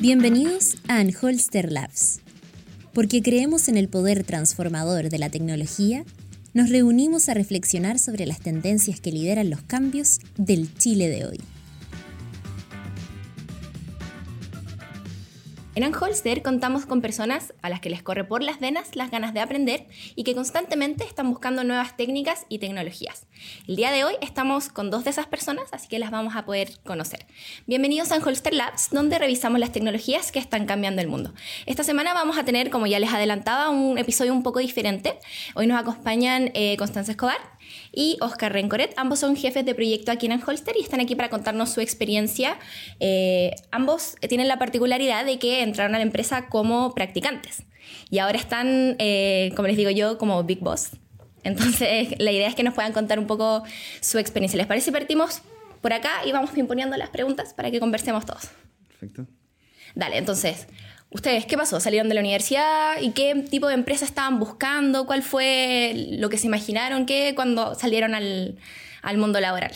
Bienvenidos a Anholster Labs. Porque creemos en el poder transformador de la tecnología, nos reunimos a reflexionar sobre las tendencias que lideran los cambios del Chile de hoy. En Anholster contamos con personas a las que les corre por las venas las ganas de aprender y que constantemente están buscando nuevas técnicas y tecnologías. El día de hoy estamos con dos de esas personas, así que las vamos a poder conocer. Bienvenidos a Anholster Labs, donde revisamos las tecnologías que están cambiando el mundo. Esta semana vamos a tener, como ya les adelantaba, un episodio un poco diferente. Hoy nos acompañan eh, Constanza Escobar, y Oscar Rencoret. Ambos son jefes de proyecto aquí en Holster y están aquí para contarnos su experiencia. Eh, ambos tienen la particularidad de que entraron a la empresa como practicantes y ahora están, eh, como les digo yo, como Big Boss. Entonces, la idea es que nos puedan contar un poco su experiencia. ¿Les parece? Partimos por acá y vamos imponiendo las preguntas para que conversemos todos. Perfecto. Dale, entonces, ¿Ustedes qué pasó? ¿Salieron de la universidad? ¿Y qué tipo de empresa estaban buscando? ¿Cuál fue lo que se imaginaron que cuando salieron al, mundo laboral?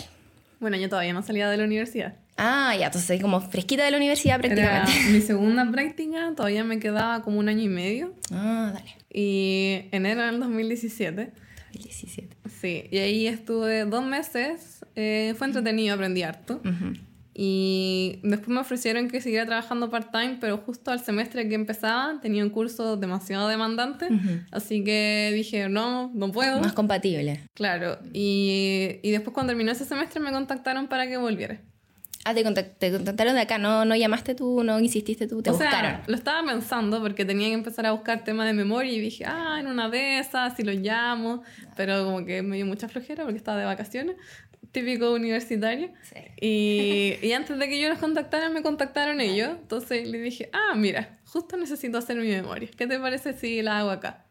Bueno, yo todavía no salía de la universidad. Ah, ya, entonces como fresquita de la universidad prácticamente. mi segunda práctica, todavía me quedaba como un año y medio. Ah, dale. Y enero del 2017. 2017. Sí, y ahí estuve dos meses. Eh, fue entretenido, aprendí harto. Y después me ofrecieron que siguiera trabajando part-time, pero justo al semestre que empezaba tenía un curso demasiado demandante, así que dije, no, no puedo. Más compatible. Claro, y, y, después cuando terminó ese semestre me contactaron para que volviera. Ah, te, contactaron de acá, ¿No, no llamaste tú, no insististe tú, te o buscaron. Sea, lo estaba pensando porque tenía que empezar a buscar temas de memoria y dije, ah, en una de esas, si lo llamo, pero como que me dio mucha flojera porque estaba de vacaciones típico universitario. Y, y, antes de que yo los contactara, me contactaron ellos. Entonces le dije, ah, mira, justo necesito hacer mi memoria. ¿Qué te parece si la hago acá?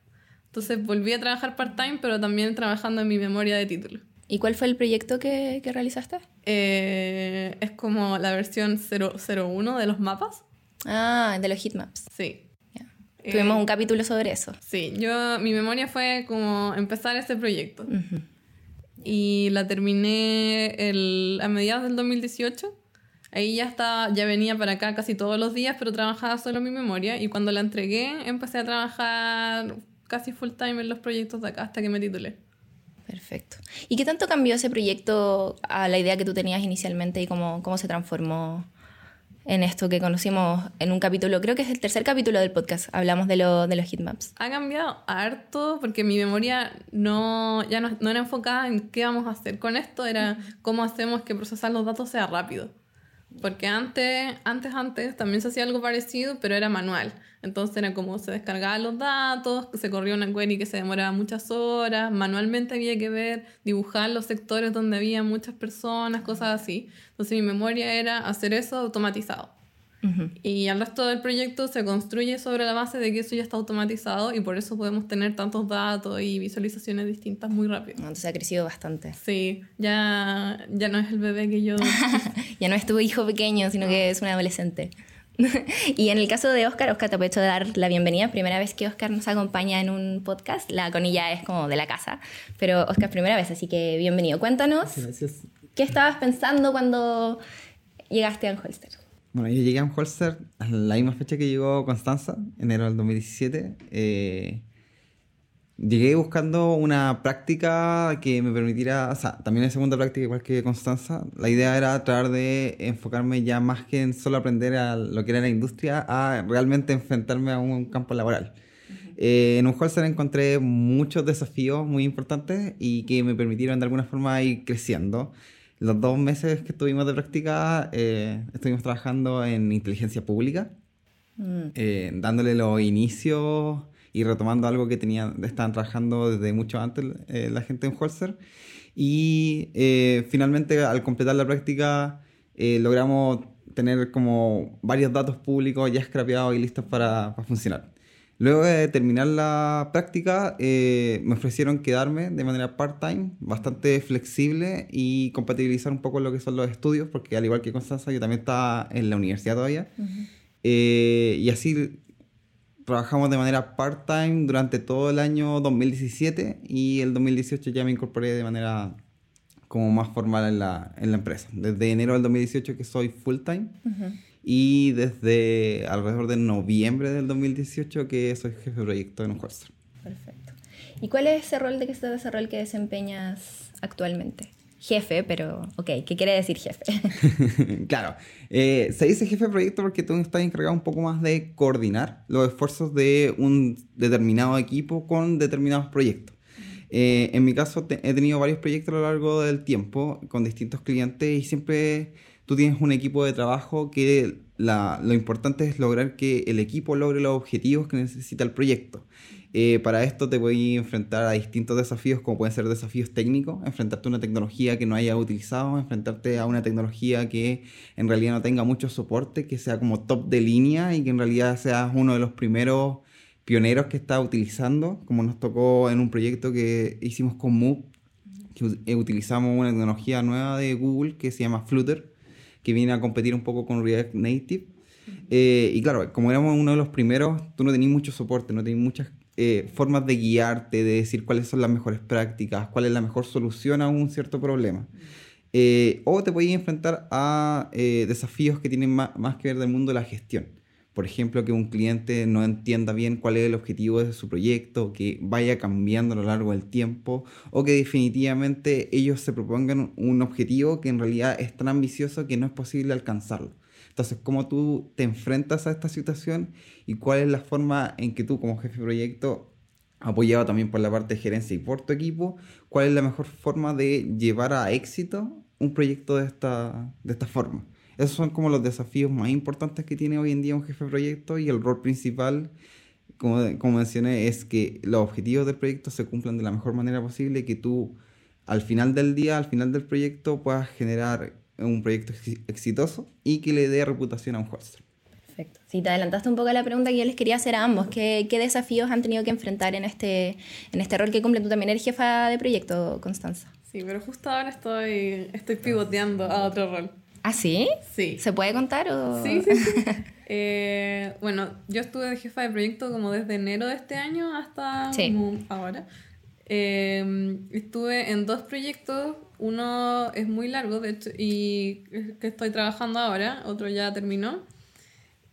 Entonces volví a trabajar part-time, pero también trabajando en mi memoria de título. ¿Y cuál fue el proyecto que, que realizaste? Eh, es como la versión 001 de los mapas. Ah, de los heatmaps. Sí. Tuvimos un capítulo sobre eso. Sí, yo, mi memoria fue como empezar este proyecto y la terminé el, a mediados del 2018. Ahí ya estaba, ya venía para acá casi todos los días, pero trabajaba solo mi memoria y cuando la entregué empecé a trabajar casi full time en los proyectos de acá hasta que me titulé. Perfecto. ¿Y qué tanto cambió ese proyecto a la idea que tú tenías inicialmente y cómo, cómo se transformó en esto que conocimos en un capítulo, creo que es el tercer capítulo del podcast, hablamos de, lo, de los heatmaps. Ha cambiado harto porque mi memoria no, ya no, no era enfocada en qué vamos a hacer con esto, era cómo hacemos que procesar los datos sea rápido. Porque antes, antes, antes también se hacía algo parecido, pero era manual. Entonces era como se descargaban los datos, se corría una query que se demoraba muchas horas, manualmente había que ver, dibujar los sectores donde había muchas personas, cosas así. Entonces mi memoria era hacer eso automatizado. Y al resto del proyecto se construye sobre la base de que eso ya está automatizado y por eso podemos tener tantos datos y visualizaciones distintas muy rápido. Entonces ha crecido bastante. Sí, ya, ya no es el bebé que yo... ya no es tu hijo pequeño, sino que es un adolescente. y en el caso de Oscar, Oscar te aprovecho de dar la bienvenida. Primera vez que Oscar nos acompaña en un podcast. La conilla es como de la casa. Pero Oscar, primera vez, así que bienvenido. Cuéntanos. Gracias. ¿Qué estabas pensando cuando llegaste a Holster? Bueno, yo llegué a Holster a la misma fecha que llegó Constanza, enero del 2017. Eh, llegué buscando una práctica que me permitiera, o sea, también en segunda práctica igual que Constanza. La idea era tratar de enfocarme ya más que en solo aprender a lo que era la industria, a realmente enfrentarme a un campo laboral. Eh, en un Holster encontré muchos desafíos muy importantes y que me permitieron de alguna forma ir creciendo los dos meses que estuvimos de práctica, eh, estuvimos trabajando en inteligencia pública, mm. eh, dándole los inicios y retomando algo que tenían, estaban trabajando desde mucho antes eh, la gente en Holster. Y finalmente, al completar la práctica, logramos tener como varios datos públicos ya scrapeados y listos para, para funcionar. Luego de terminar la práctica, eh, me ofrecieron quedarme de manera part-time, bastante flexible y compatibilizar un poco lo que son los estudios, porque al igual que Constanza, yo también estaba en la universidad todavía. Eh, y así trabajamos de manera part-time durante todo el año 2017 y el 2018 ya me incorporé de manera como más formal en la, en la empresa. Desde enero del 2018 que soy full time y desde alrededor de noviembre del 2018 que soy jefe de proyecto en un Holster. Perfecto. ¿Y cuál es ese rol de que estás ese rol que desempeñas actualmente? Jefe, pero ok, ¿qué quiere decir jefe? claro, eh, se dice jefe de proyecto porque tú estás encargado un poco más de coordinar los esfuerzos de un determinado equipo con determinados proyectos. Eh, en mi caso he tenido varios proyectos a lo largo del tiempo con distintos clientes y siempre tú tienes un equipo de trabajo que lo importante es lograr que el equipo logre los objetivos que necesita el proyecto. Eh, para esto te voy a enfrentar a distintos desafíos, como pueden ser desafíos técnicos, enfrentarte a una tecnología que no hayas utilizado, enfrentarte a una tecnología que en realidad no tenga mucho soporte, que sea como top de línea y que en realidad seas uno de los primeros pioneros que está utilizando, como nos tocó en un proyecto que hicimos con Move, que eh, utilizamos una tecnología nueva de Google que se llama Flutter, que viene a competir un poco con React Native. Eh, y claro, como éramos uno de los primeros, tú no tenías mucho soporte, no tenías muchas eh, formas de guiarte, de decir cuáles son las mejores prácticas, cuál es la mejor solución a un cierto problema. Eh, o te podías enfrentar a desafíos que tienen más, que ver del mundo de la gestión. Por ejemplo, que un cliente no entienda bien cuál es el objetivo de su proyecto, que vaya cambiando a lo largo del tiempo, o que definitivamente ellos se propongan un objetivo que en realidad es tan ambicioso que no es posible alcanzarlo. Entonces, ¿cómo tú te enfrentas a esta situación y cuál es la forma en que tú como jefe de proyecto, apoyado también por la parte de gerencia y por tu equipo, cuál es la mejor forma de llevar a éxito un proyecto de esta, de esta forma? Esos son como los desafíos más importantes que tiene hoy en día un jefe de proyecto y el rol principal, como, como mencioné, es que los objetivos del proyecto se cumplan de la mejor manera posible y que tú al final del día, al final del proyecto, puedas generar un proyecto exitoso y que le dé reputación a un holster. Perfecto. Si te adelantaste un poco a la pregunta que yo les quería hacer a ambos, ¿qué, qué desafíos han tenido que enfrentar en este, en este rol que cumple tú también eres jefa de proyecto, Constanza? Sí, pero justo ahora estoy, estoy pivoteando a otro rol. ¿Ah, sí? Sí. ¿Se puede contar o...? Sí, sí, sí. Eh, bueno, yo estuve de jefa de proyecto como desde enero de este año hasta ahora. Eh, estuve en dos proyectos uno es muy largo, de hecho, y que estoy trabajando ahora, otro ya terminó.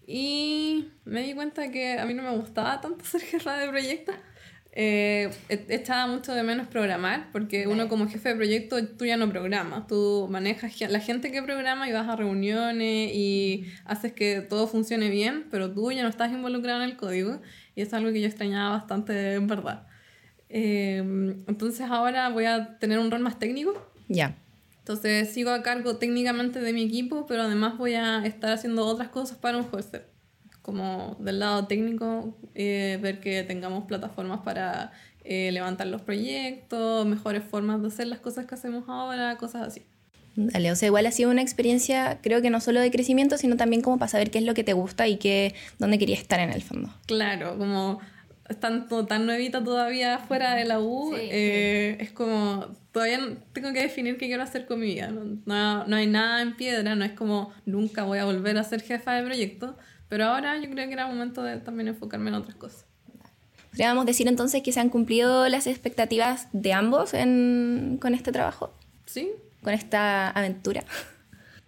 Y me di cuenta que a mí no me gustaba tanto ser jefa de proyecto. Eh, e, echaba mucho de menos programar, porque uno como jefe de proyecto, tú ya no programas, tú manejas la gente que programa y vas a reuniones y haces que todo funcione bien, pero tú ya no estás involucrado en el código y es algo que yo extrañaba bastante en verdad. Eh, entonces ahora voy a tener un rol más técnico ya. Entonces sigo a cargo técnicamente de mi equipo, pero además voy a estar haciendo otras cosas para un hoster. Como del lado técnico, eh, ver que tengamos plataformas para eh, levantar los proyectos, mejores formas de hacer las cosas que hacemos ahora, cosas así. Dale, o sea, igual ha sido una experiencia, creo que no solo de crecimiento, sino también como para saber qué es lo que te gusta y qué, dónde querías estar en el fondo. Claro, como estando tan nuevita todavía fuera de la U, eh, es como, todavía tengo que definir qué quiero hacer con mi vida. No, no, hay nada en piedra, no es como nunca voy a volver a ser jefa de proyecto, pero ahora yo creo que era momento de también enfocarme en otras cosas. ¿Podríamos decir entonces que se han cumplido las expectativas de ambos en, con este trabajo? Sí. Con esta aventura.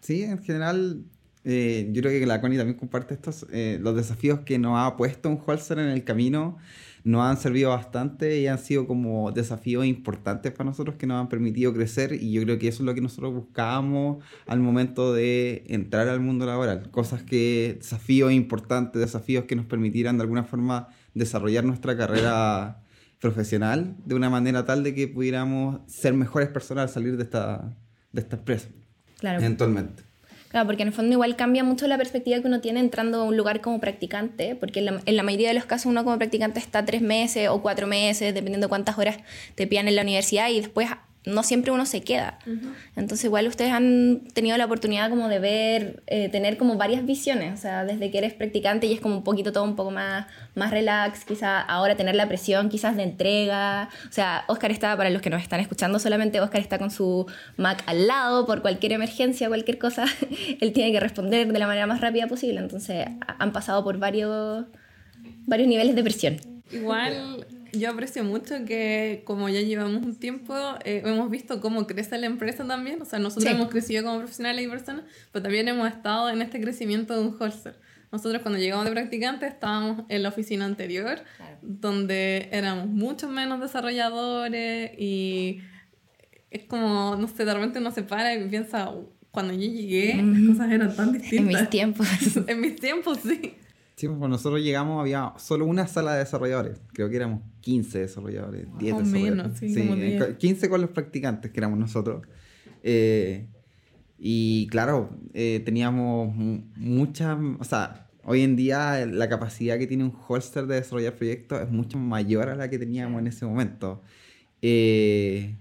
Sí, en general eh, yo creo que la Connie también comparte estos, eh, los desafíos que nos ha puesto un Holzer en el camino, nos han servido bastante y han sido como desafíos importantes para nosotros que nos han permitido crecer y yo creo que eso es lo que nosotros buscábamos al momento de entrar al mundo laboral, cosas que, desafíos importantes, desafíos que nos permitieran de alguna forma desarrollar nuestra carrera profesional de una manera tal de que pudiéramos ser mejores personas al salir de esta, de esta empresa. Claro. Eventualmente. Claro, porque en el fondo igual cambia mucho la perspectiva que uno tiene entrando a un lugar como practicante, porque en la, mayoría de los casos uno como practicante está tres meses o cuatro meses, dependiendo de cuántas horas te pidan en la universidad, y después no siempre uno se queda. Entonces igual ustedes han tenido la oportunidad como de ver, eh, tener como varias visiones, o sea, desde que eres practicante y es como un poquito todo un poco más, más relax, quizás ahora tener la presión quizás de entrega, o sea, Oscar está, para los que nos están escuchando solamente, Oscar está con su Mac al lado por cualquier emergencia, cualquier cosa, él tiene que responder de la manera más rápida posible, entonces han pasado por varios, varios niveles de presión. Igual yo aprecio mucho que como ya llevamos un tiempo, eh, hemos visto cómo crece la empresa también. O sea, nosotros Sí. hemos crecido como profesionales y personas, pero también hemos estado en este crecimiento de un holster. Nosotros cuando llegamos de practicantes estábamos en la oficina anterior, Claro. donde éramos mucho menos desarrolladores y es como, no sé, de repente uno se para y piensa, cuando yo llegué, las cosas eran tan En distintas. mis tiempos. en mis tiempos, sí. Sí, pues nosotros llegamos había solo una sala de desarrolladores. Creo que éramos 15 desarrolladores, 10 O desarrolladores. menos, sí, como 10. 15 con los practicantes, que éramos nosotros. Eh, y claro, eh, teníamos mu- muchas, o sea, hoy en día la capacidad que tiene un holster de desarrollar proyectos es mucho mayor a la que teníamos en ese momento. Eh,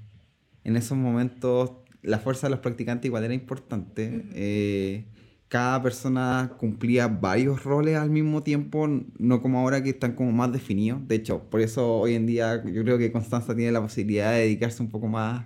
en esos momentos la fuerza de los practicantes igual era importante. Eh, cada persona cumplía varios roles al mismo tiempo, no como ahora que están como más definidos. De hecho, por eso hoy en día yo creo que Constanza tiene la posibilidad de dedicarse un poco más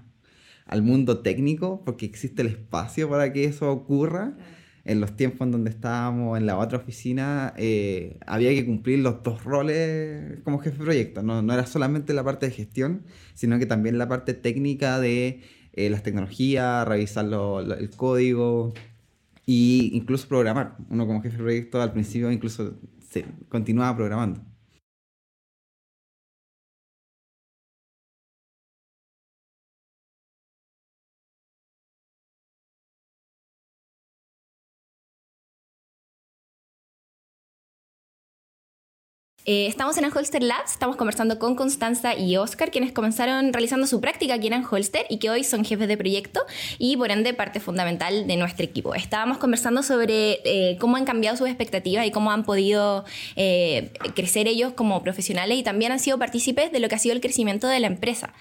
al mundo técnico, porque existe el espacio para que eso ocurra. En los tiempos en donde estábamos en la otra oficina, eh, había que cumplir los dos roles como jefe de proyecto. No, no era solamente la parte de gestión, sino que también la parte técnica de eh, las tecnologías, revisar lo- lo- el código e incluso programar. Uno como jefe de proyecto al principio incluso se continuaba programando. Eh, estamos en Holster Labs, estamos conversando con Constanza y Oscar, quienes comenzaron realizando su práctica aquí en Holster y que hoy son jefes de proyecto y por ende parte fundamental de nuestro equipo. Estábamos conversando sobre eh, cómo han cambiado sus expectativas y cómo han podido eh, crecer ellos como profesionales y también han sido partícipes de lo que ha sido el crecimiento de la empresa.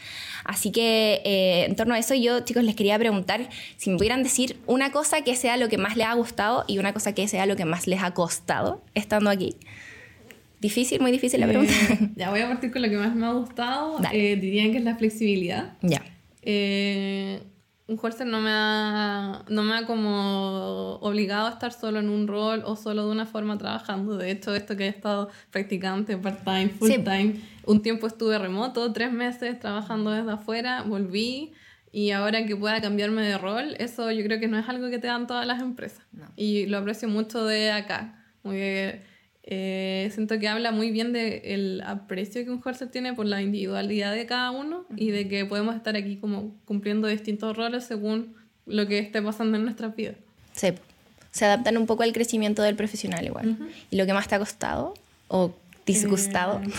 Así que eh, en torno a eso yo, chicos, les quería preguntar si me pudieran decir una cosa que sea lo que más les ha gustado y una cosa que sea lo que más les ha costado estando aquí. Difícil, muy difícil la pregunta. Eh, ya voy a partir con lo que más me ha gustado. Eh, diría que es la flexibilidad. ya. Eh, un holster no me ha, no me ha como obligado a estar solo en un rol o solo de una forma trabajando. De hecho, esto que he estado practicante, part-time, Sí. full-time, un tiempo estuve remoto, tres meses trabajando desde afuera, volví y ahora que pueda cambiarme de rol, eso yo creo que no es algo que te dan todas las empresas. No. Y lo aprecio mucho de acá. Muy, eh, siento que habla muy bien del aprecio que un holster tiene por la individualidad de cada uno y de que podemos estar aquí como cumpliendo distintos roles según lo que esté pasando en nuestras vidas. Sí. Se adaptan un poco al crecimiento del profesional igual. ¿Y lo que más te ha costado o disgustado? Eh,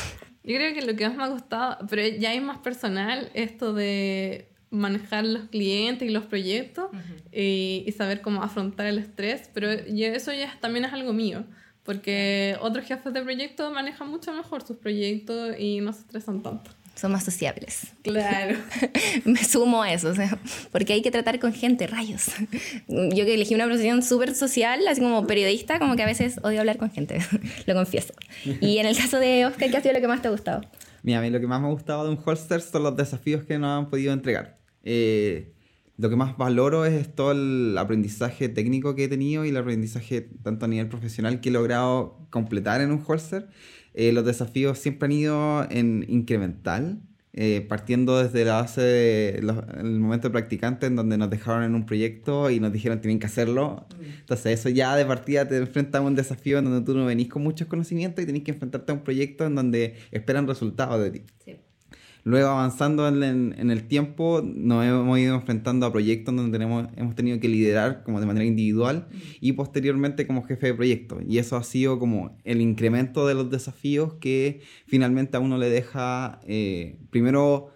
yo creo que lo que más me ha costado, pero ya es más personal, esto de manejar los clientes y los proyectos y, y saber cómo afrontar el estrés, pero yo- eso ya también es algo mío, porque otros jefes de proyecto manejan mucho mejor sus proyectos y no se estresan tanto. Son más sociables. Claro. Me sumo a eso, o sea, porque hay que tratar con gente, rayos. Yo que elegí una profesión súper social, así como periodista, como que a veces odio hablar con gente, lo confieso. Y en el caso de Oscar, ¿qué ha sido lo que más te ha gustado? Mira, a mí lo que más me ha gustado de un holster son los desafíos que nos han podido entregar. Eh, lo que más valoro es todo el aprendizaje técnico que he tenido y el aprendizaje tanto a nivel profesional que he logrado completar en un holster. Eh, los desafíos siempre han ido en incremental, eh, partiendo desde la base del momento de practicante en donde nos dejaron en un proyecto y nos dijeron tienen que hacerlo. Entonces eso ya de partida te enfrenta a un desafío en donde tú no venís con muchos conocimientos y tenés que enfrentarte a un proyecto en donde esperan resultados de ti. Luego avanzando en, el tiempo, nos hemos ido enfrentando a proyectos donde tenemos, hemos tenido que liderar como de manera individual y posteriormente como jefe de proyecto. Y eso ha sido como el incremento de los desafíos que finalmente a uno le deja, eh, primero,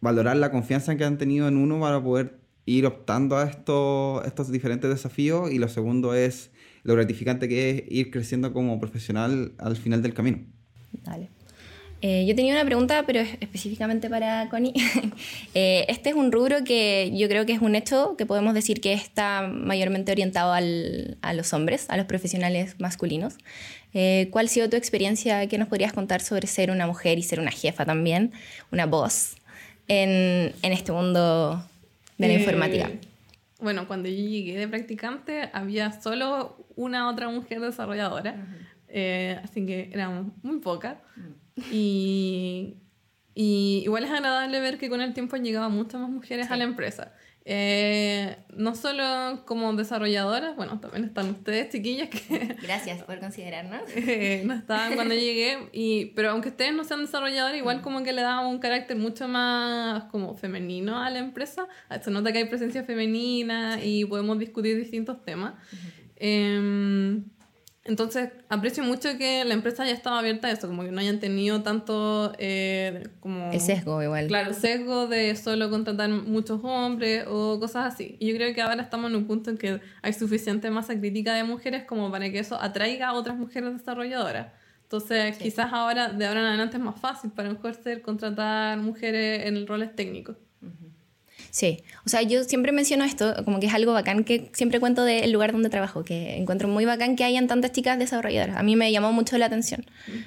valorar la confianza que han tenido en uno para poder ir optando a estos, estos diferentes desafíos y lo segundo es lo gratificante que es ir creciendo como profesional al final del camino. Dale. Eh, yo tenía una pregunta, pero es específicamente para Connie. Eh, este es un rubro que yo creo que es un hecho que podemos decir que está mayormente orientado al- a los hombres, a los profesionales masculinos. Eh, ¿Cuál ha sido tu experiencia? ¿Qué nos podrías contar sobre ser una mujer y ser una jefa también, una voz en, en este mundo de la Eh, informática? Bueno, cuando yo llegué de practicante había solo una otra mujer desarrolladora, eh, así que éramos muy pocas. Y Y igual es agradable ver que con el tiempo han llegado muchas más mujeres a la empresa. Eh, no solo como desarrolladoras, bueno, también están ustedes, chiquillas, que Gracias por considerarnos. eh, no estaban cuando llegué, y, pero aunque ustedes no sean desarrolladores, igual como que le daban un carácter mucho más como femenino a la empresa. Se nota que hay presencia femenina y podemos discutir distintos temas. Em, entonces, aprecio mucho que la empresa haya estado abierta a eso, como que no hayan tenido tanto eh, como... El sesgo igual. Claro, sesgo de solo contratar muchos hombres o cosas así. Y yo creo que ahora estamos en un punto en que hay suficiente masa crítica de mujeres como para que eso atraiga a otras mujeres desarrolladoras. Entonces, quizás ahora, de ahora en adelante, es más fácil para un ser contratar mujeres en roles técnicos. Sí, o sea, yo siempre menciono esto, como que es algo bacán que siempre cuento del lugar donde trabajo, que encuentro muy bacán que hayan tantas chicas desarrolladoras. A mí me llamó mucho la atención.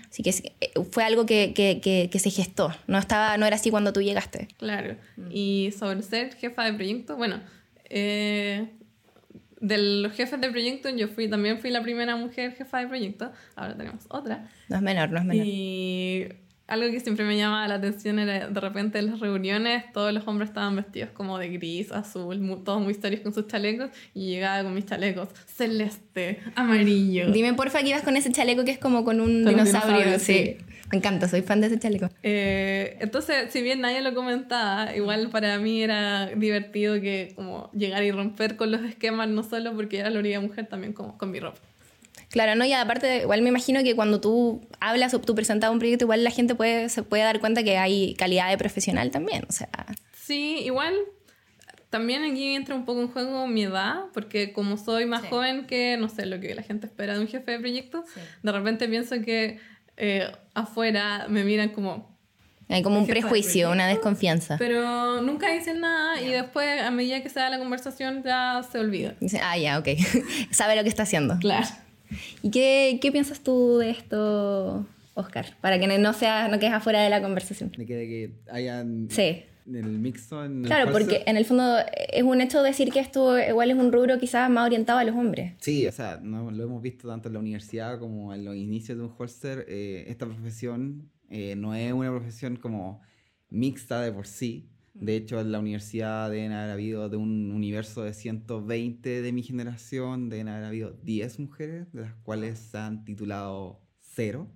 Así que eh, fue algo que, que, que, que se gestó, no, estaba, no era así cuando tú llegaste. Claro. Y sobre ser jefa de proyecto, bueno, eh, de los jefes de proyecto, yo fui también fui la primera mujer jefa de proyecto, ahora tenemos otra. No es menor, no es menor. Y algo que siempre me llamaba la atención era de repente en las reuniones todos los hombres estaban vestidos como de gris, azul, mu- todos muy serios con sus chalecos y llegaba con mis chalecos celeste, amarillo. Dime porfa que ibas con ese chaleco que es como con un Con dinosaurio. sí. sí. Me encanta, soy fan de ese chaleco. Eh, entonces, si bien nadie lo comentaba, igual para mí era divertido que como llegar y romper con los esquemas, no solo porque era la única mujer, también como con mi ropa. Claro, no, y aparte, igual me imagino que cuando tú hablas o tú presentas un proyecto, igual la gente puede, se puede dar cuenta que hay calidad de profesional también. O sea, Sí, igual también aquí entra un poco en juego mi edad, porque como soy más Sí. joven que, no sé, lo que la gente espera de un jefe de proyecto, de repente pienso que eh, afuera me miran como... hay como un prejuicio, una desconfianza. Pero nunca dicen nada y después a medida que se da la conversación ya se olvida. Dice, ah, ya, ok. Sabe lo que está haciendo. Claro. ¿Y qué, qué piensas tú de esto, Oscar? Para que no, sea, no quedes afuera de la conversación. De que, de que hayan Sí. el mixto en el Claro, porque en el fondo es un hecho decir que esto igual es un rubro quizás más orientado a los hombres. Sí, o sea, no- lo hemos visto tanto en la universidad como en los inicios de un holster. eh, esta profesión eh, no es una profesión como mixta de por sí. De hecho, en la universidad deben haber habido de un universo de 120 de mi generación, deben haber habido 10 mujeres, de las cuales se han titulado cero.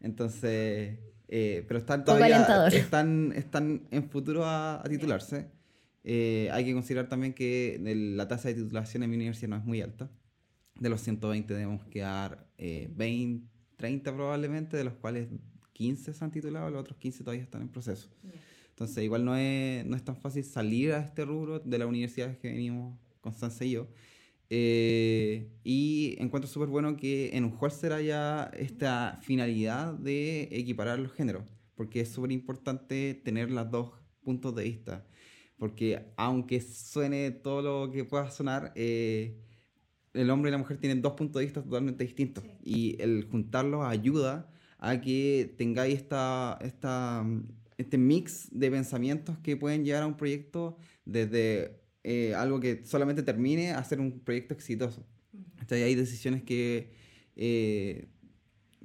Entonces, eh, pero están todavía están, están en futuro a, a titularse. Eh, hay que considerar también que la tasa de titulación en mi universidad no es muy alta. De los 120 debemos quedar eh, 20, 30 probablemente, de los cuales 15 se han titulado, los otros 15 todavía están en proceso. Entonces igual no es, no es tan fácil salir a este rubro de la universidad que venimos Constanza y yo. Eh, y encuentro súper bueno que en un holster haya esta finalidad de equiparar los géneros, porque es súper importante tener los dos puntos de vista, porque aunque suene todo lo que pueda sonar, eh, el hombre y la mujer tienen dos puntos de vista totalmente distintos y el juntarlos ayuda a que tengáis esta, esta, este mix de pensamientos que pueden llevar a un proyecto desde eh, algo que solamente termine a ser un proyecto exitoso. Entonces, hay decisiones que eh,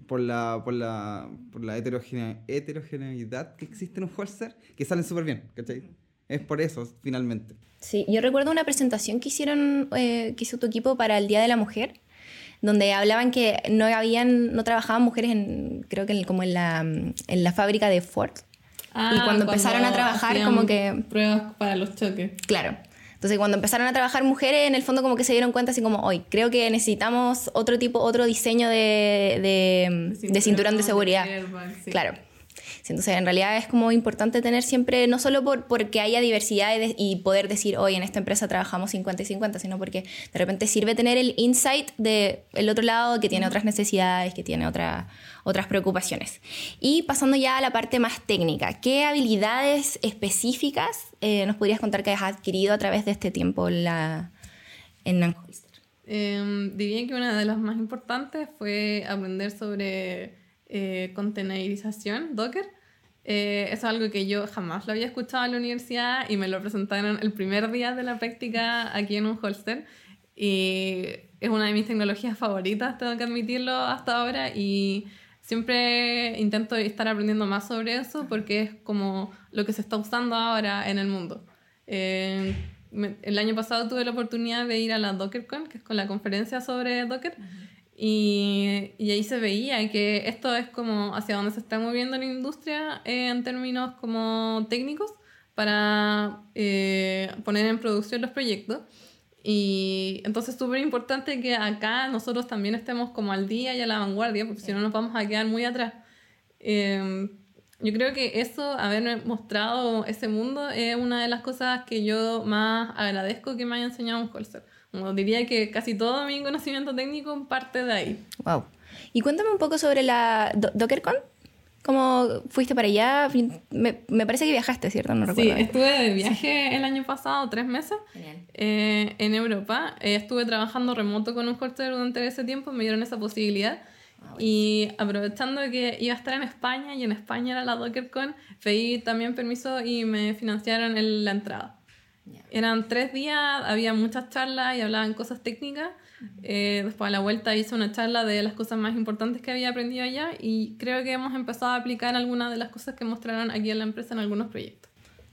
por la, por la, por la heterogene- heterogeneidad que existe en un holster que salen súper bien, ¿cachai? Es por eso, finalmente. Sí, yo recuerdo una presentación que hicieron, eh, que hizo tu equipo para el Día de la Mujer, donde hablaban que no habían, no trabajaban mujeres en, creo que en- como en la, en la fábrica de Ford. Y cuando empezaron a trabajar, como que, Pruebas para los choques. claro. Entonces, cuando empezaron a trabajar mujeres, en el fondo como que se dieron cuenta así como, hoy creo que necesitamos otro tipo, otro diseño de, de, de cinturón de seguridad. airbag, sí. Claro. Entonces, en realidad es como importante tener siempre, no solo por, porque haya diversidad y, de- y poder decir, hoy en esta empresa trabajamos 50 y 50, sino porque de repente sirve tener el insight del el otro lado que tiene otras necesidades, que tiene otra- otras preocupaciones. Y pasando ya a la parte más técnica, ¿qué habilidades específicas eh, nos podrías contar que has adquirido a través de este tiempo en, la, en Nanholster? Eh, diría que una de las más importantes fue aprender sobre eh, containerización, Docker. Eh, eso es algo que yo jamás lo había escuchado en la universidad y me lo presentaron el primer día de la práctica aquí en un holster. Y es una de mis tecnologías favoritas, tengo que admitirlo hasta ahora. Y siempre intento estar aprendiendo más sobre eso porque es como lo que se está usando ahora en el mundo. Eh, el año pasado tuve la oportunidad de ir a la DockerCon, que es con la conferencia sobre Docker, y, y, ahí se veía que esto es como hacia donde se está moviendo la industria en términos como técnicos para eh, poner en producción los proyectos. Y entonces es súper importante que acá nosotros también estemos como al día y a la vanguardia, porque si no nos vamos a quedar muy atrás. Eh, yo creo que eso, haber mostrado ese mundo, es una de las cosas que yo más agradezco que me haya enseñado un Holster. Como diría que casi todo mi conocimiento técnico parte de ahí. Wow. Y cuéntame un poco sobre la DockerCon. ¿Cómo fuiste para allá? Me, me, parece que viajaste, ¿cierto? No recuerdo. Sí, estuve de viaje el año pasado, tres meses, eh, en Europa. Eh, estuve trabajando remoto con un Holster durante ese tiempo, me dieron esa posibilidad. Ah, y aprovechando que iba a estar en España y en España era la DockerCon, pedí también permiso y me financiaron el, la entrada. Eran tres días, había muchas charlas y hablaban cosas técnicas. Eh, después a la vuelta hice una charla de las cosas más importantes que había aprendido allá y creo que hemos empezado a aplicar algunas de las cosas que mostraron aquí en la empresa en algunos proyectos.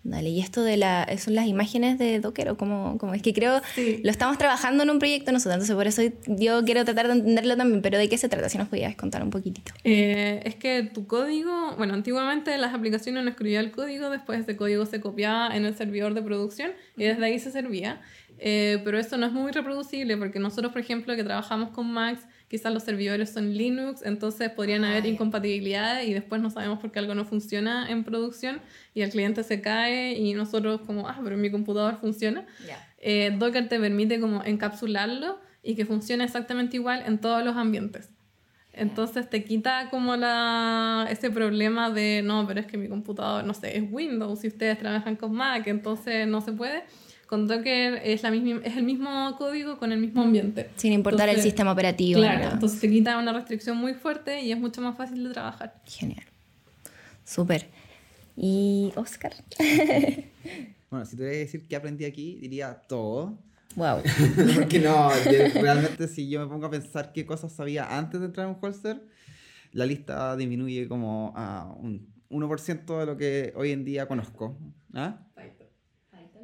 Dale, y esto de la, son las imágenes de Docker o como, como es que creo, lo estamos trabajando en un proyecto nosotros, entonces por eso yo quiero tratar de entenderlo también, pero ¿de qué se trata? Si nos podías contar un poquitito. Eh, es que tu código, bueno, antiguamente las aplicaciones no escribía el código, después ese código se copiaba en el servidor de producción y desde ahí se servía, eh, pero eso no es muy reproducible porque nosotros, por ejemplo, que trabajamos con Max, quizás los servidores son Linux, entonces podrían haber incompatibilidades y después no sabemos por qué algo no funciona en producción y el cliente se cae y nosotros como, ah, pero mi computador funciona. Eh, Docker te permite como encapsularlo y que funcione exactamente igual en todos los ambientes. Entonces te quita como la, ese problema de, no, pero es que mi computador, no sé, es Windows, si ustedes trabajan con Mac, entonces no se puede con Docker es, la misma, es el mismo código con el mismo ambiente. Sin importar el sistema operativo. Claro, entonces se quita una restricción muy fuerte y es mucho más fácil de trabajar. Genial. Súper. ¿Y Oscar? bueno, si tuviera que decir qué aprendí aquí, diría todo. Wow. Porque no, realmente si yo me pongo a pensar qué cosas sabía antes de entrar en un holster, la lista disminuye como a un 1% de lo que hoy en día conozco. ¿Ah?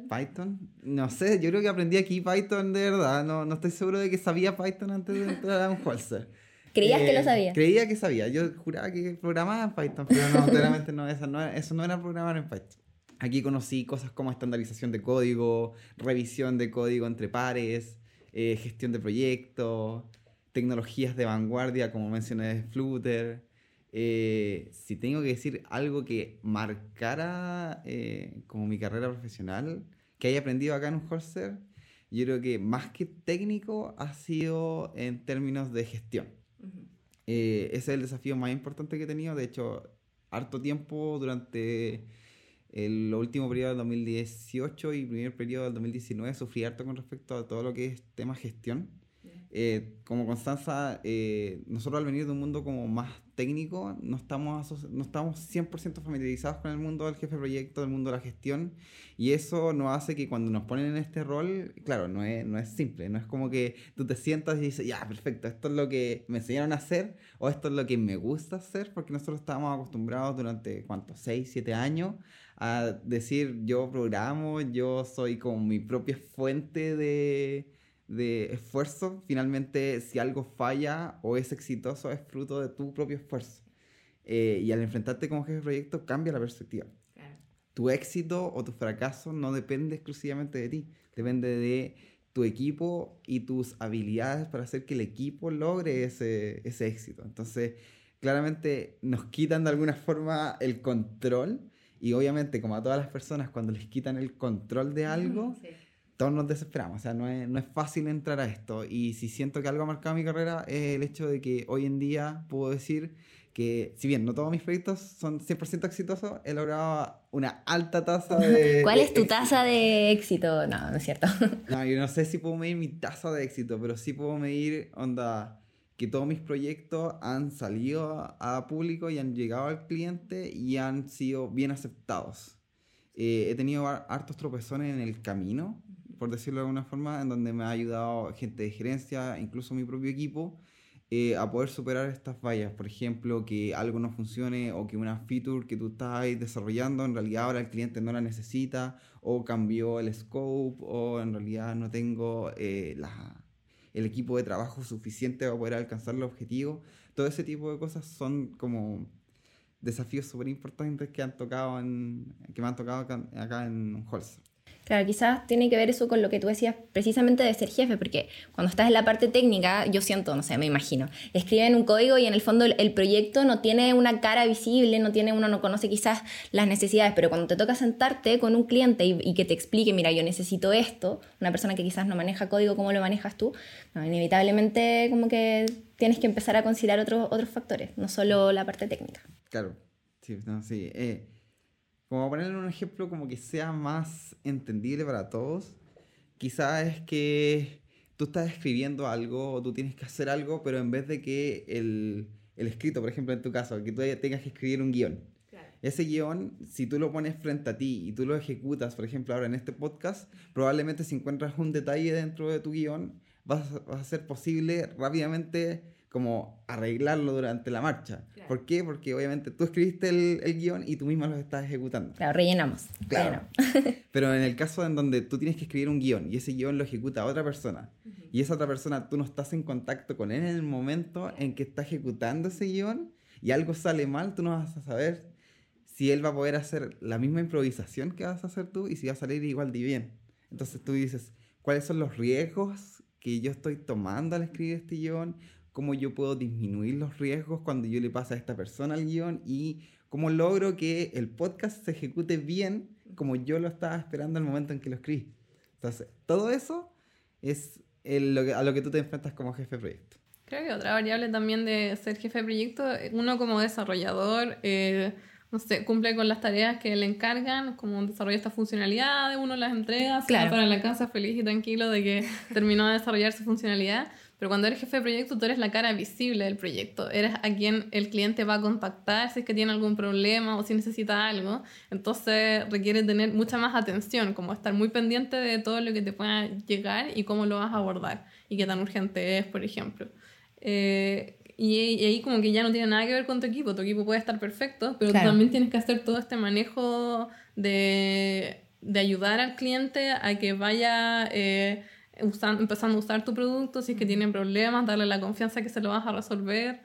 Python. No sé, yo creo que aprendí aquí Python de verdad. No, no estoy seguro de que sabía Python antes de entrar a un Holster. ¿Creías que lo eh, sabía? Creía que sabía. Yo juraba que programaba en Python, pero no, claramente no, eso no, eso no era programar en Python. Aquí conocí cosas como estandarización de código, revisión de código entre pares, eh, gestión de proyectos, tecnologías de vanguardia, como mencioné, Flutter. Eh, si tengo que decir algo que marcara eh, como mi carrera profesional, que haya aprendido acá en un Holster, yo creo que más que técnico ha sido en términos de gestión. Eh, ese es el desafío más importante que he tenido. De hecho, harto tiempo durante el último periodo del 2018 y primer periodo del 2019 sufrí harto con respecto a todo lo que es tema gestión. Como Constanza, nosotros al venir de un mundo como más técnico, no estamos, no estamos 100% familiarizados con el mundo del jefe de proyecto, del mundo de la gestión, y eso nos hace que cuando nos ponen en este rol, claro, no es, no es simple, no es como que tú te sientas y dices, ya, perfecto, esto es lo que me enseñaron a hacer, o esto es lo que me gusta hacer, porque nosotros estábamos acostumbrados durante, ¿cuántos? 6, 7 años a decir, yo programo, yo soy como mi propia fuente de de esfuerzo, finalmente si algo falla o es exitoso es fruto de tu propio esfuerzo. Eh, y al enfrentarte como jefe de proyecto cambia la perspectiva. Tu éxito o tu fracaso no depende exclusivamente de ti, depende de tu equipo y tus habilidades para hacer que el equipo logre ese, ese éxito. Entonces, claramente nos quitan de alguna forma el control y obviamente como a todas las personas cuando les quitan el control de algo, todos nos desesperamos, o sea, no es, no es fácil entrar a esto. Y si siento que algo ha marcado mi carrera es el hecho de que hoy en día puedo decir que, si bien no todos mis proyectos son 100% exitosos, he logrado una alta tasa de... ¿Cuál es tu tasa de éxito? No, no es cierto. No, yo no sé si puedo medir mi tasa de éxito, pero sí puedo medir, onda, que todos mis proyectos han salido a público y han llegado al cliente y han sido bien aceptados. Eh, he tenido hartos tropezones en el camino, por decirlo de alguna forma, en donde me ha ayudado gente de gerencia, incluso mi propio equipo, eh, a poder superar estas fallas. Por ejemplo, que algo no funcione o que una feature que tú estás desarrollando en realidad ahora el cliente no la necesita o cambió el scope o en realidad no tengo eh, la, el equipo de trabajo suficiente para poder alcanzar el objetivo. Todo ese tipo de cosas son como desafíos súper importantes que han tocado que me han tocado acá, en Holsa. Claro, quizás tiene que ver eso con lo que tú decías precisamente de ser jefe, porque cuando estás en la parte técnica, yo siento, no sé, me imagino, escriben un código y en el fondo el, proyecto no tiene una cara visible, no tiene, uno no conoce quizás las necesidades, pero cuando te toca sentarte con un cliente y, que te explique, mira, yo necesito esto, una persona que quizás no maneja código como lo manejas tú, inevitablemente como que tienes que empezar a considerar otros otros factores, no solo la parte técnica. Claro, sí, no, sí. Eh, como ponerle un ejemplo como que sea más entendible para todos, quizás es que tú estás escribiendo algo o tú tienes que hacer algo, pero en vez de que el, el escrito, por ejemplo, en tu caso, que tú tengas que escribir un guion. Ese guion, si tú lo pones frente a ti y tú lo ejecutas, por ejemplo, ahora en este podcast, probablemente si encuentras un detalle dentro de tu guion, vas, vas a ser posible rápidamente como arreglarlo durante la marcha. ¿Por qué? Porque obviamente tú escribiste el, el, guion y tú misma lo estás ejecutando. Claro, rellenamos. Claro. Pero en el caso en donde tú tienes que escribir un guion y ese guion lo ejecuta otra persona y esa otra persona tú no estás en contacto con él en el momento en que está ejecutando ese guion y algo sale mal, tú no vas a saber si él va a poder hacer la misma improvisación que vas a hacer tú y si va a salir igual de bien. Entonces tú dices, ¿cuáles son los riesgos que yo estoy tomando al escribir este guion? Cómo yo puedo disminuir los riesgos cuando yo le paso a esta persona el guion y cómo logro que el podcast se ejecute bien como yo lo estaba esperando al momento en que lo escribí. Entonces, todo eso es lo a lo que tú te enfrentas como jefe de proyecto. Creo que otra variable también de ser jefe de proyecto, uno como desarrollador, eh, no sé, cumple con las tareas que le encargan, como desarrollar esta funcionalidad, uno las entrega, claro. para la casa feliz y tranquilo de que terminó de desarrollar su funcionalidad. Pero cuando eres jefe de proyecto, tú eres la cara visible del proyecto. Eres a quien el cliente va a contactar si es que tiene algún problema o si necesita algo. Entonces requiere tener mucha más atención, como estar muy pendiente de todo lo que te pueda llegar y cómo lo vas a abordar y qué tan urgente es, por ejemplo. Eh, y, ahí como que ya no tiene nada que ver con tu equipo. Tu equipo puede estar perfecto, pero tú también tienes que hacer todo este manejo de, de ayudar al cliente a que vaya... Eh, empezando a usar tu producto, si es que tienen problemas, darle la confianza que se lo vas a resolver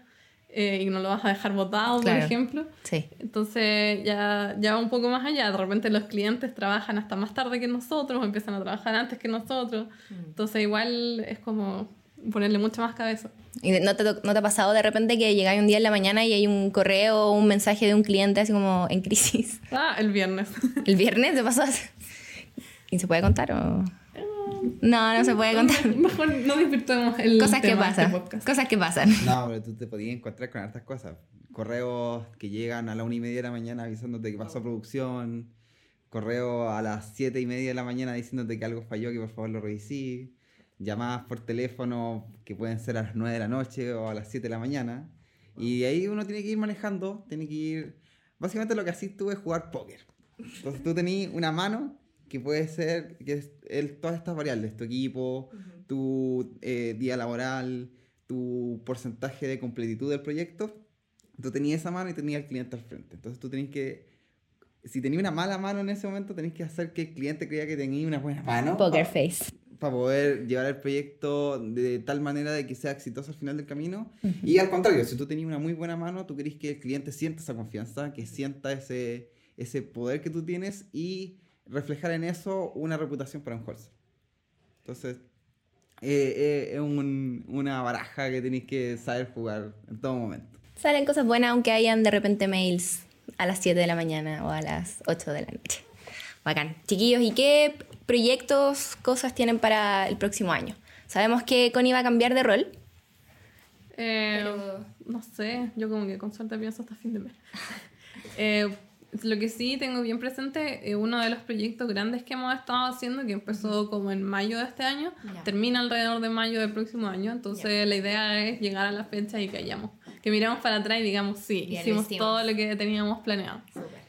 eh, y no lo vas a dejar botado, por ejemplo. Sí. Entonces ya, ya va un poco más allá. De repente los clientes trabajan hasta más tarde que nosotros, empiezan a trabajar antes que nosotros. Mm. Entonces igual es como ponerle mucha más cabeza. ¿Y no te, no te ha pasado de repente que llegáis un día en la mañana y hay un correo o un mensaje de un cliente así como en crisis? Ah, el viernes. ¿El viernes te pasó? ¿Y se puede contar o...? No, no se puede contar. Mejor no disfrutemos el Cosas que este pasan. Cosas que pasan. No, pero tú te podías encontrar con hartas cosas. Correos que llegan a la una y media de la mañana avisándote que pasó producción. Correo a las siete y media de la mañana diciéndote que algo falló, que por favor lo revisí. Llamadas por teléfono que pueden ser a las nueve de la noche o a las siete de la mañana. Y ahí uno tiene que ir manejando, tiene que ir... Básicamente lo que así tú es jugar póker. Entonces tú tenías una mano que puede ser que es el, todas estas variables, tu equipo, tu eh, día laboral, tu porcentaje de completitud del proyecto, tú tenías esa mano y tenías el cliente al frente. Entonces tú tenías que, si tenías una mala mano en ese momento, tenías que hacer que el cliente crea que tenías una buena mano. Poker face. Para poder llevar el proyecto de tal manera de que sea exitoso al final del camino. Y al contrario, si tú tenías una muy buena mano, tú querés que el cliente sienta esa confianza, que sienta ese, ese poder que tú tienes y reflejar en eso una reputación para un wholesale. Entonces, eh, eh, es una baraja que tenéis que saber jugar en todo momento. Salen cosas buenas aunque hayan de repente mails a las 7 de la mañana o a las 8 de la noche. Bacán. Chiquillos, ¿y qué proyectos, cosas tienen para el próximo año? Sabemos que Connie va a cambiar de rol. Eh, no sé, yo como que con suerte pienso hasta fin de mes. eh, lo que sí tengo bien presente, es eh, uno de los proyectos grandes que hemos estado haciendo, que empezó como en mayo de este año, termina alrededor de mayo del próximo año, entonces la idea es llegar a la fecha y que hayamos, que miremos para atrás y digamos, sí, hicimos todo lo que teníamos planeado.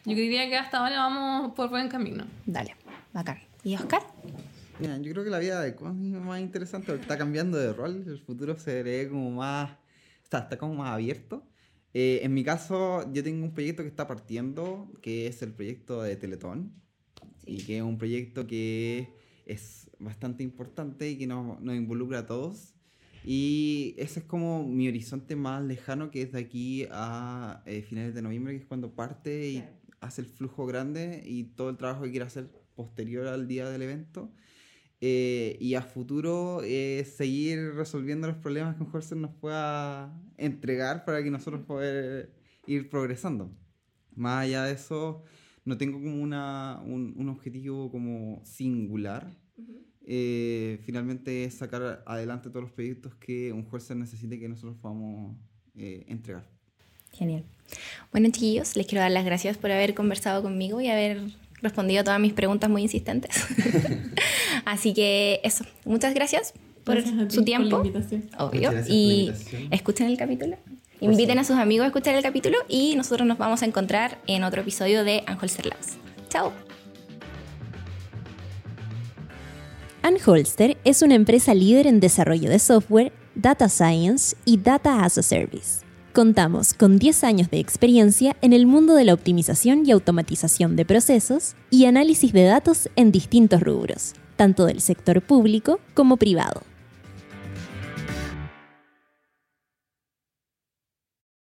Yo diría que hasta ahora vamos por buen camino. Dale, bacán. ¿Y Oscar? Mira, yo creo que la vida de Connie es más interesante porque está cambiando de rol, el futuro se ve como más sea, está como más abierto. Eh, en mi caso, yo tengo un proyecto que está partiendo, que es el proyecto de Teletón, y que es un proyecto que es bastante importante y que nos, nos involucra a todos. Y ese es como mi horizonte más lejano, que es de aquí a eh, finales de noviembre, que es cuando parte y hace el flujo grande y todo el trabajo que quiere hacer posterior al día del evento. Eh, y a futuro eh, seguir resolviendo los problemas que un Holster nos pueda entregar para que nosotros poder ir progresando. Más allá de eso, no tengo como una, un, un objetivo como singular. Eh, finalmente es sacar adelante todos los proyectos que un Holster necesite que nosotros podamos eh, entregar. Genial. Bueno, chiquillos, les quiero dar las gracias por haber conversado conmigo y haber respondido a todas mis preguntas muy insistentes. Así que eso, muchas gracias por Gracias su tiempo. por la invitación. Obvio. La Y escuchen el capítulo. Inviten a sus amigos a escuchar el capítulo y nosotros nos vamos a encontrar en otro episodio de Anholster Labs. Chao. Anholster es una empresa líder en desarrollo de software, data science y data as a service. Contamos con 10 años de experiencia en el mundo de la optimización y automatización de procesos y análisis de datos en distintos rubros, tanto del sector público como privado.